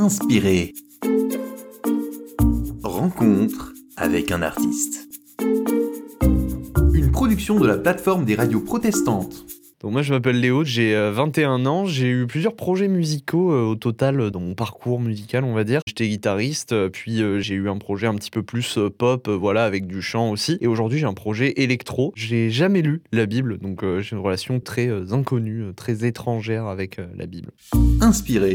Inspiré. Rencontre avec un artiste. Une production de la plateforme des radios protestantes. Donc moi je m'appelle Léo, j'ai 21 ans, j'ai eu plusieurs projets musicaux euh, au total euh, dans mon parcours musical on va dire. J'étais guitariste, euh, puis j'ai eu un projet un petit peu plus pop, voilà, avec du chant aussi. Et aujourd'hui j'ai un projet électro. J'ai jamais lu la Bible, donc j'ai une relation très inconnue, très étrangère avec la Bible. Inspiré.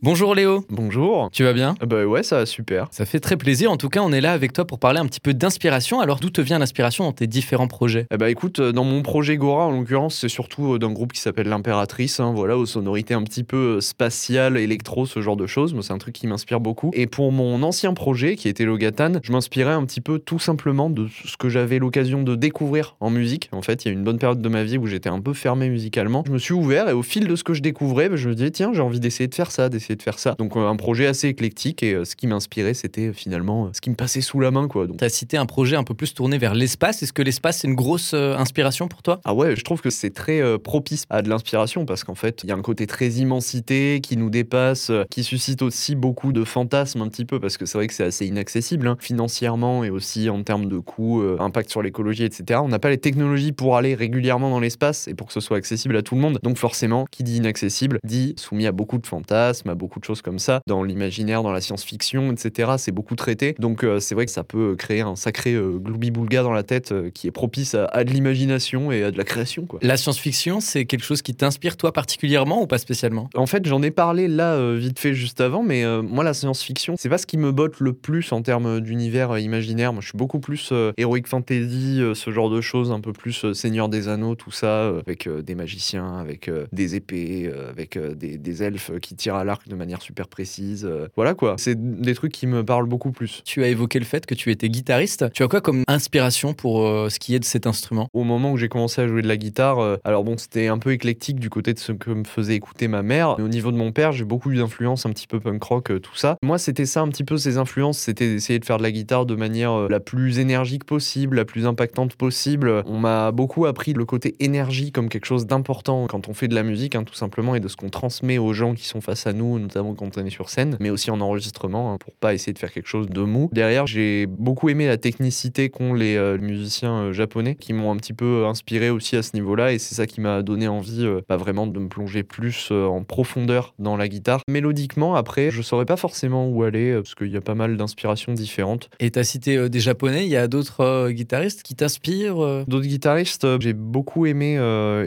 Bonjour Léo. Bonjour. Tu vas bien? Ah Bah ouais, ça va super. Ça fait très plaisir. En tout cas, on est là avec toi pour parler un petit peu d'inspiration. Alors, d'où te vient l'inspiration dans tes différents projets? Eh bah écoute, euh, dans mon projet Gora, en l'occurrence, c'est surtout euh, d'un groupe qui s'appelle l'Impératrice, hein, voilà, aux sonorités un petit peu euh, spatiales, électro, ce genre de choses. Moi, c'est un truc qui m'inspire beaucoup. Et pour mon ancien projet, qui était Logatan, je m'inspirais un petit peu tout simplement de ce que j'avais l'occasion de découvrir en musique. En fait, il y a une bonne période de ma vie où j'étais un peu fermé musicalement. Je me suis ouvert et au fil de ce que je découvrais, bah, je me disais, tiens, j'ai envie d'essayer de faire ça, d'essayer de faire ça. Donc, un projet assez éclectique et euh, ce qui m'inspirait, c'était euh, finalement euh, ce qui me passait sous la main. quoi. Tu as cité un projet un peu plus tourné vers l'espace. Est-ce que l'espace, c'est une grosse inspiration pour toi? Ah ouais, je trouve que c'est très propice à de l'inspiration parce qu'en fait, il y a un côté très immensité qui nous dépasse, qui suscite aussi beaucoup de fantasmes un petit peu parce que c'est vrai que c'est assez inaccessible hein, financièrement et aussi en termes de coûts, impact sur l'écologie, etc. On n'a pas les technologies pour aller régulièrement dans l'espace et pour que ce soit accessible à tout le monde. Donc forcément, qui dit inaccessible dit soumis à beaucoup de fantasmes, à beaucoup de choses comme ça dans l'imaginaire, dans la science-fiction, etc. C'est beaucoup traité. Donc euh, c'est vrai que ça peut créer un sacré euh, gloubi-boulga dans la tête euh, qui est propice à, de l'imagination et à de la création. Quoi. La science-fiction, c'est quelque chose qui t'inspire toi particulièrement ou pas spécialement? En fait, j'en ai parlé là vite fait juste avant, mais moi la science-fiction, c'est pas ce qui me botte le plus en termes d'univers imaginaire. Moi, je suis beaucoup plus heroic fantasy, ce genre de choses, un peu plus Seigneur des Anneaux, tout ça, avec des magiciens, avec des épées, avec des, des elfes qui tirent à l'arc de manière super précise euh, voilà quoi. C'est des trucs qui me parlent beaucoup plus. Tu as évoqué le fait que tu étais guitariste. Tu as quoi comme inspiration pour euh, ce qui est de cet instrument? Au moment où j'ai commencé à jouer de la guitare, euh, alors bon, c'était un peu éclectique du côté de ce que me faisait écouter ma mère. Mais au niveau de mon père, j'ai beaucoup eu d'influence un petit peu punk rock, tout ça. Moi, c'était ça un petit peu ces influences, c'était d'essayer de faire de la guitare de manière la plus énergique possible, la plus impactante possible. On m'a beaucoup appris le côté énergie comme quelque chose d'important quand on fait de la musique, hein, tout simplement, et de ce qu'on transmet aux gens qui sont face à nous, notamment quand on est sur scène, mais aussi en enregistrement, hein, pour pas essayer de faire quelque chose de mou. Derrière, j'ai beaucoup aimé la technicité qu'ont les euh, musiciens euh, japonais, qui m'ont un petit peu inspiré aussi à ce niveau-là, et c'est ça qui m'a donné envie, pas euh, bah, vraiment, de me plonger plus en profondeur dans la guitare. Mélodiquement, après, je saurais pas forcément où aller, parce qu'il y a pas mal d'inspirations différentes. Et tu as cité des japonais, il y a d'autres guitaristes qui t'inspirent D'autres guitaristes, j'ai beaucoup aimé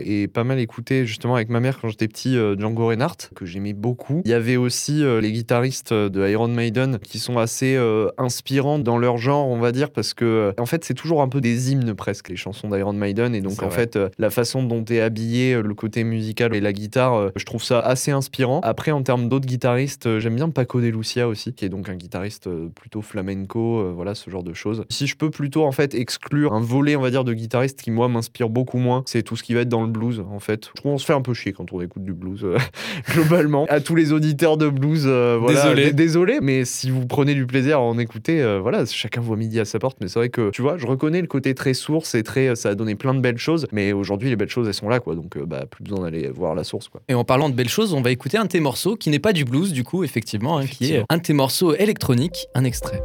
et pas mal écouté justement avec ma mère quand j'étais petit, Django Reinhardt, que j'aimais beaucoup. Il y avait aussi les guitaristes de Iron Maiden qui sont assez euh, inspirants dans leur genre, on va dire, parce que en fait, c'est toujours un peu des hymnes presque, les chansons d'Iron Maiden. Et donc, en fait, euh, la façon dont est habillé, euh, le côté musical et la guitare, je trouve ça assez inspirant. Après, en termes d'autres guitaristes, j'aime bien Paco de Lucia aussi, qui est donc un guitariste plutôt flamenco, voilà, ce genre de choses. Si je peux plutôt, en fait, exclure un volet, on va dire, de guitaristes qui, moi, m'inspire beaucoup moins, c'est tout ce qui va être dans le blues, en fait. Je trouve qu'on se fait un peu chier quand on écoute du blues, globalement. À tous les auditeurs de blues, euh, désolé. désolé, mais si vous prenez du plaisir à en écouter, euh, voilà, chacun voit midi à sa porte. Mais c'est vrai que, tu vois, je reconnais le côté très source et très, ça a donné plein de belles choses. Mais aujourd'hui, les belles choses, elles sont là, quoi. Donc, euh, bah, plus besoin d'aller voir la source, quoi. Et en parlant de belles choses, on va écouter un de tes morceaux qui n'est pas du blues, du coup, effectivement, hein, qui est un de tes morceaux électroniques, un extrait.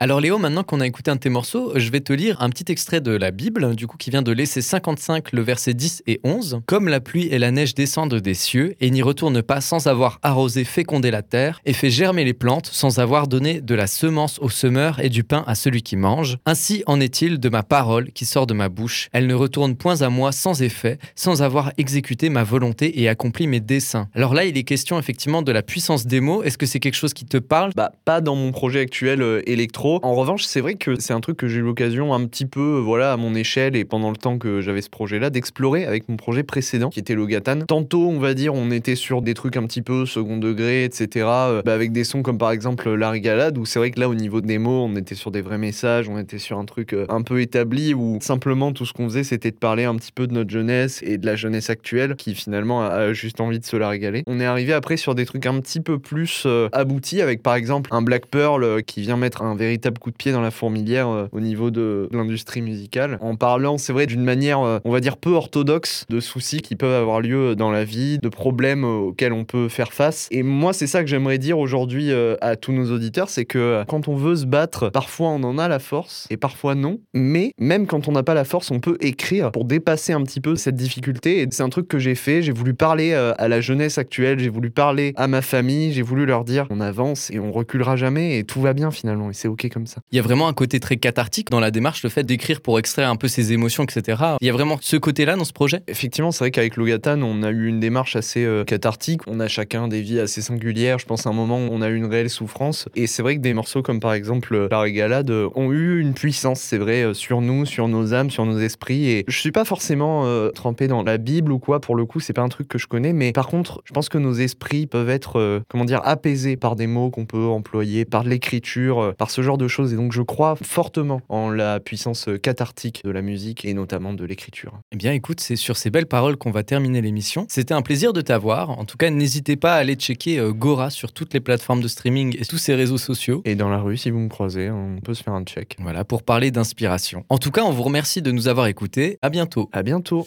Alors Léo, maintenant qu'on a écouté un de tes morceaux, je vais te lire un petit extrait de la Bible, du coup qui vient de l'essai 55, le verset 10 et 11. Comme la pluie et la neige descendent des cieux et n'y retournent pas sans avoir arrosé, fécondé la terre et fait germer les plantes sans avoir donné de la semence au semeur et du pain à celui qui mange, ainsi en est-il de ma parole qui sort de ma bouche. Elle ne retourne point à moi sans effet, sans avoir exécuté ma volonté et accompli mes desseins. Alors là, il est question effectivement de la puissance des mots. Est-ce que c'est quelque chose qui te parle? Bah, pas dans mon projet actuel euh, électro. En revanche, c'est vrai que c'est un truc que j'ai eu l'occasion un petit peu, euh, voilà, à mon échelle et pendant le temps que j'avais ce projet-là, d'explorer avec mon projet précédent qui était Logatan. Tantôt, on va dire, on était sur des trucs un petit peu second degré, etc. euh, bah, avec des sons comme par exemple La Régalade, où c'est vrai que là, au niveau des mots, on était sur des vrais messages, on était sur un truc euh, un peu établi où simplement tout ce qu'on faisait, c'était de parler un petit peu de notre jeunesse et de la jeunesse actuelle qui finalement a, juste envie de se la régaler. On est arrivé après sur des trucs un petit peu plus aboutis avec par exemple un Black Pearl qui vient mettre un véritable coup de pied dans la fourmilière euh, au niveau de, l'industrie musicale en parlant, c'est vrai, d'une manière, euh, on va dire, peu orthodoxe de soucis qui peuvent avoir lieu dans la vie, de problèmes euh, auxquels on peut faire face. Et moi, c'est ça que j'aimerais dire aujourd'hui euh, à tous nos auditeurs, c'est que euh, quand on veut se battre, parfois on en a la force et parfois non. Mais même quand on n'a pas la force, on peut écrire pour dépasser un petit peu cette difficulté. Et c'est un truc que j'ai fait. J'ai voulu parler euh, à la jeunesse actuelle, j'ai voulu parler à ma famille, j'ai voulu leur dire on avance et on reculera jamais et tout va bien finalement. Et c'est ok comme ça. Il y a vraiment un côté très cathartique dans la démarche, le fait d'écrire pour extraire un peu ses émotions, etc. Il y a vraiment ce côté-là dans ce projet? Effectivement, c'est vrai qu'avec Logatan, on a eu une démarche assez euh, cathartique. On a chacun des vies assez singulières. Je pense à un moment où on a eu une réelle souffrance. Et c'est vrai que des morceaux comme par exemple euh, La Régalade euh, ont eu une puissance, c'est vrai, sur nous, sur nos âmes, sur nos esprits. Et je suis pas forcément euh, trempé dans la Bible ou quoi. Pour le coup, c'est pas un truc que je connais. Mais par contre, je pense que nos esprits peuvent être, euh, comment dire, apaisés par des mots qu'on peut employer, par de l'écriture, par ce genre de choses. Et donc, je crois fortement en la puissance euh, cathartique de la musique et notamment de l'écriture. Eh bien, écoute, c'est sur ces belles paroles qu'on va terminer l'émission. C'était un plaisir de t'avoir. En tout cas, n'hésitez pas à aller checker euh, Gora sur toutes les plateformes de streaming et tous ses réseaux sociaux. Et dans la rue, si vous me croisez, on peut se faire un check. Voilà, pour parler d'inspiration. En tout cas, on vous remercie de nous avoir écoutés. À bientôt. À bientôt.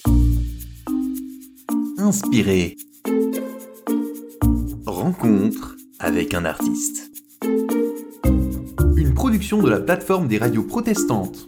Inspiré. Rencontre avec un artiste. Production de la plateforme des radios protestantes.